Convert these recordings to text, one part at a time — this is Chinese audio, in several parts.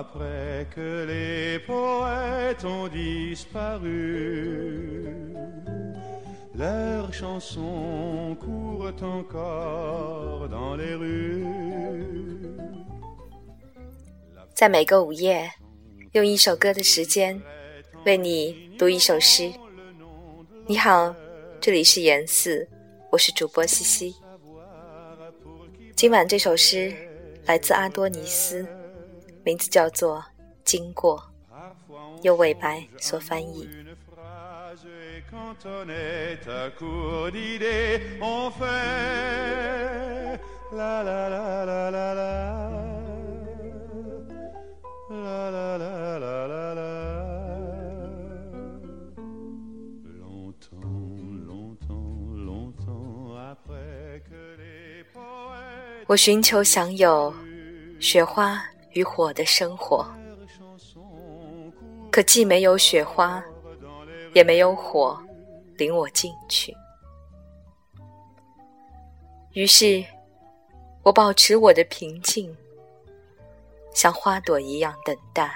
après que les poètes ont disparu. Leurs chansons courent encore dans les rues. 在每个午夜，用一首歌的时间，为你读一首诗。你好，这里是严四，我是主播西西。今晚这首诗来自阿多尼斯，名字叫做《经过》，由伟白所翻译。我寻求享有雪花与火的生活，可既没有雪花，也没有火领我进去。于是，我保持我的平静，像花朵一样等待，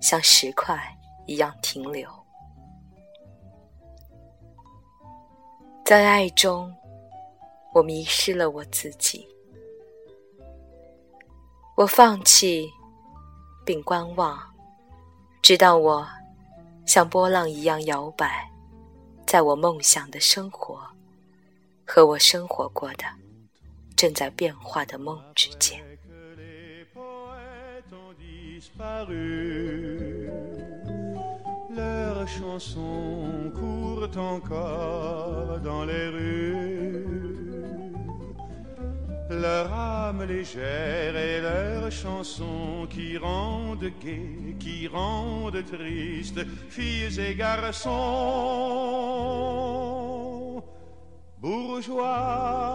像石块一样停留，在爱中。我迷失了我自己，我放弃并观望，直到我像波浪一样摇摆，在我梦想的生活和我生活过的正在变化的梦之间。Leur âme légère et leurs chansons qui rendent gai, qui rendent triste, filles et garçons, bourgeois,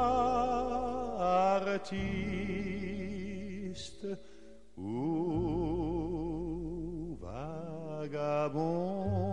artistes ou vagabonds.